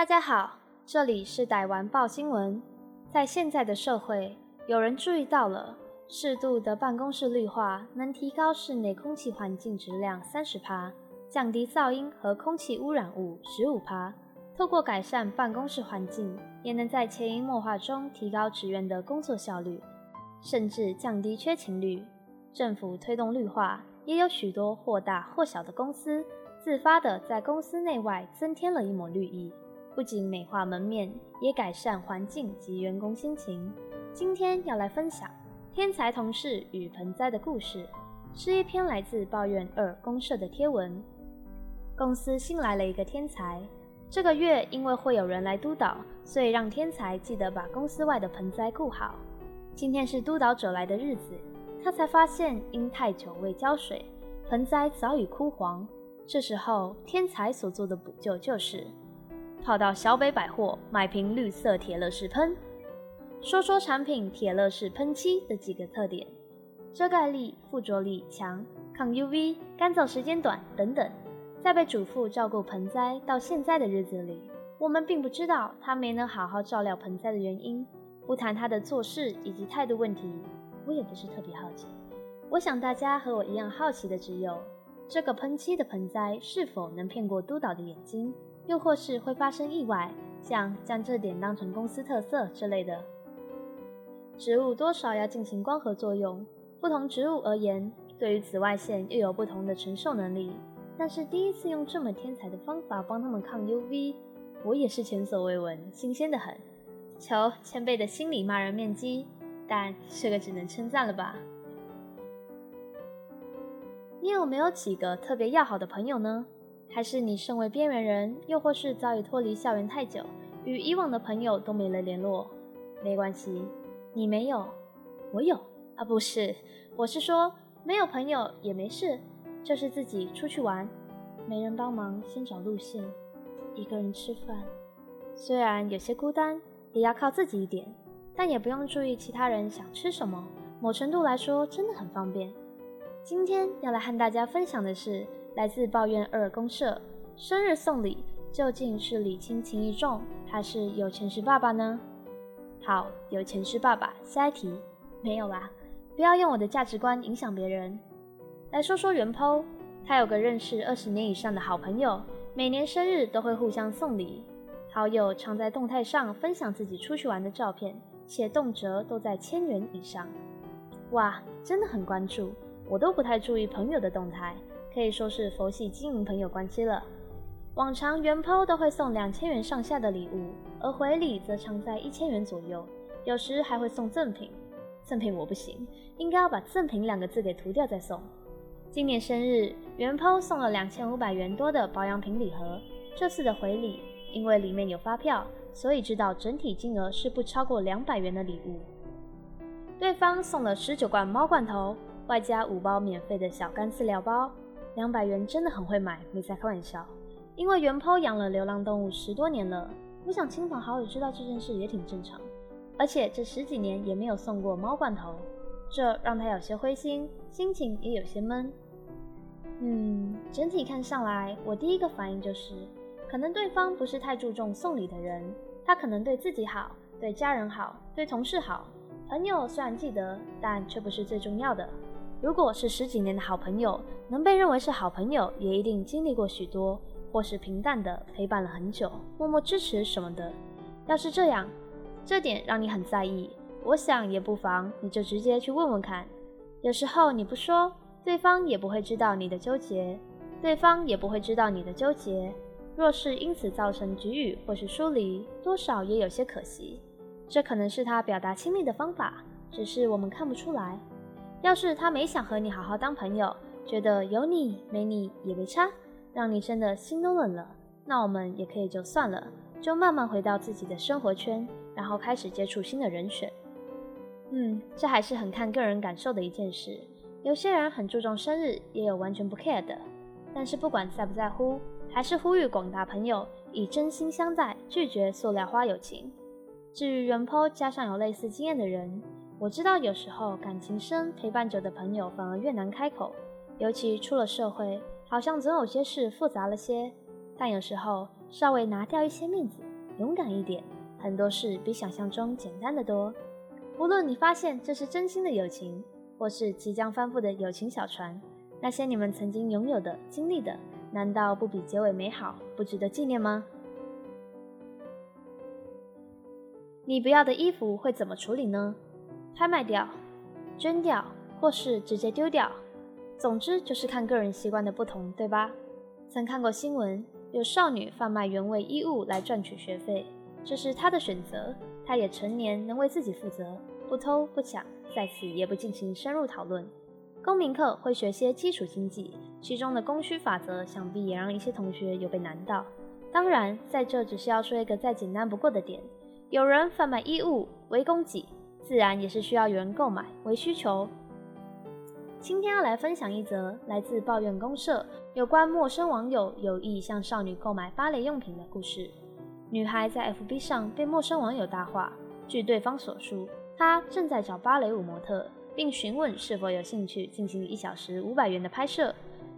大家好，这里是逮完报新闻。在现在的社会，有人注意到了适度的办公室绿化能提高室内空气环境质量三十帕，降低噪音和空气污染物十五帕。透过改善办公室环境，也能在潜移默化中提高职员的工作效率，甚至降低缺勤率。政府推动绿化，也有许多或大或小的公司自发的在公司内外增添了一抹绿意。不仅美化门面，也改善环境及员工心情。今天要来分享天才同事与盆栽的故事，是一篇来自抱怨二公社的贴文。公司新来了一个天才，这个月因为会有人来督导，所以让天才记得把公司外的盆栽顾好。今天是督导者来的日子，他才发现因太久未浇水，盆栽早已枯黄。这时候，天才所做的补救就是。跑到小北百货买瓶绿色铁乐士喷，说说产品铁乐士喷漆的几个特点：遮盖力、附着力强、抗 UV、干燥时间短等等。在被嘱咐照顾盆栽到现在的日子里，我们并不知道他没能好好照料盆栽的原因。不谈他的做事以及态度问题，我也不是特别好奇。我想大家和我一样好奇的只有，这个喷漆的盆栽是否能骗过督导的眼睛。又或是会发生意外，像将这点当成公司特色之类的。植物多少要进行光合作用，不同植物而言，对于紫外线又有不同的承受能力。但是第一次用这么天才的方法帮他们抗 UV，我也是前所未闻，新鲜的很。求前辈的心里骂人面积，但这个只能称赞了吧？你有没有几个特别要好的朋友呢？还是你身为边缘人，又或是早已脱离校园太久，与以往的朋友都没了联络？没关系，你没有，我有啊，不是，我是说没有朋友也没事，就是自己出去玩，没人帮忙，先找路线，一个人吃饭，虽然有些孤单，也要靠自己一点，但也不用注意其他人想吃什么，某程度来说真的很方便。今天要来和大家分享的是。来自抱怨二公社，生日送礼究竟是礼轻情意重，还是有钱是爸爸呢？好，有钱是爸爸。下一题，没有啦，不要用我的价值观影响别人。来说说元剖，他有个认识二十年以上的好朋友，每年生日都会互相送礼。好友常在动态上分享自己出去玩的照片，且动辄都在千元以上。哇，真的很关注，我都不太注意朋友的动态。可以说是佛系经营朋友关系了。往常原抛都会送两千元上下的礼物，而回礼则常在一千元左右，有时还会送赠品。赠品我不行，应该要把赠品两个字给涂掉再送。今年生日，原抛送了两千五百元多的保养品礼盒。这次的回礼，因为里面有发票，所以知道整体金额是不超过两百元的礼物。对方送了十九罐猫罐头，外加五包免费的小干饲料包。两百元真的很会买，没在开玩笑。因为元抛养了流浪动物十多年了，我想亲朋好友知道这件事也挺正常。而且这十几年也没有送过猫罐头，这让他有些灰心，心情也有些闷。嗯，整体看上来，我第一个反应就是，可能对方不是太注重送礼的人，他可能对自己好，对家人好，对同事好，朋友虽然记得，但却不是最重要的。如果是十几年的好朋友，能被认为是好朋友，也一定经历过许多，或是平淡的陪伴了很久，默默支持什么的。要是这样，这点让你很在意，我想也不妨你就直接去问问看。有时候你不说，对方也不会知道你的纠结，对方也不会知道你的纠结。若是因此造成局域或是疏离，多少也有些可惜。这可能是他表达亲密的方法，只是我们看不出来。要是他没想和你好好当朋友，觉得有你没你也没差，让你真的心都冷了，那我们也可以就算了，就慢慢回到自己的生活圈，然后开始接触新的人选。嗯，这还是很看个人感受的一件事。有些人很注重生日，也有完全不 care 的。但是不管在不在乎，还是呼吁广大朋友以真心相待，拒绝塑料花友情。至于原 po 加上有类似经验的人。我知道有时候感情深、陪伴久的朋友反而越难开口，尤其出了社会，好像总有些事复杂了些。但有时候稍微拿掉一些面子，勇敢一点，很多事比想象中简单的多。无论你发现这是真心的友情，或是即将翻覆的友情小船，那些你们曾经拥有的、经历的，难道不比结尾美好，不值得纪念吗？你不要的衣服会怎么处理呢？拍卖掉、捐掉，或是直接丢掉。总之就是看个人习惯的不同，对吧？曾看过新闻，有少女贩卖原味衣物来赚取学费，这是她的选择，她也成年，能为自己负责，不偷不抢，在此也不进行深入讨论。公民课会学些基础经济，其中的供需法则，想必也让一些同学有被难到。当然，在这只是要说一个再简单不过的点：有人贩卖衣物为供给，自然也是需要有人购买为需求。今天要来分享一则来自抱怨公社有关陌生网友有意向少女购买芭蕾用品的故事。女孩在 FB 上被陌生网友搭话，据对方所述，她正在找芭蕾舞模特，并询问是否有兴趣进行一小时五百元的拍摄。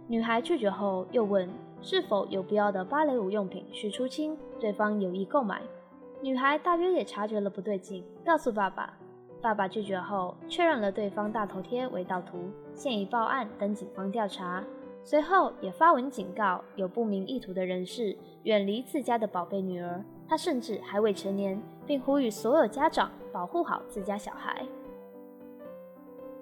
女孩拒绝后，又问是否有必要的芭蕾舞用品需出清，对方有意购买。女孩大约也察觉了不对劲，告诉爸爸。爸爸拒绝后，确认了对方大头贴为盗图，现已报案等警方调查。随后也发文警告有不明意图的人士远离自家的宝贝女儿。他甚至还未成年，并呼吁所有家长保护好自家小孩。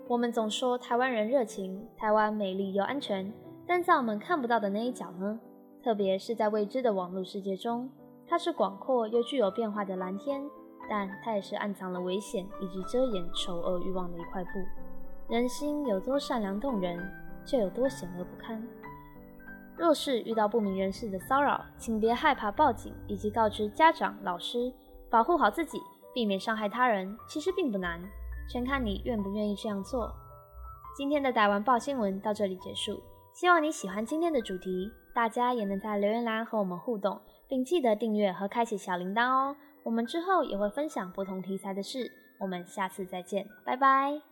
我们总说台湾人热情，台湾美丽又安全，但在我们看不到的那一角呢？特别是在未知的网络世界中，它是广阔又具有变化的蓝天。但它也是暗藏了危险以及遮掩丑恶欲望的一块布。人心有多善良动人，就有多险恶不堪。若是遇到不明人士的骚扰，请别害怕报警以及告知家长、老师，保护好自己，避免伤害他人。其实并不难，全看你愿不愿意这样做。今天的台湾报新闻到这里结束，希望你喜欢今天的主题，大家也能在留言栏和我们互动，并记得订阅和开启小铃铛哦。我们之后也会分享不同题材的事，我们下次再见，拜拜。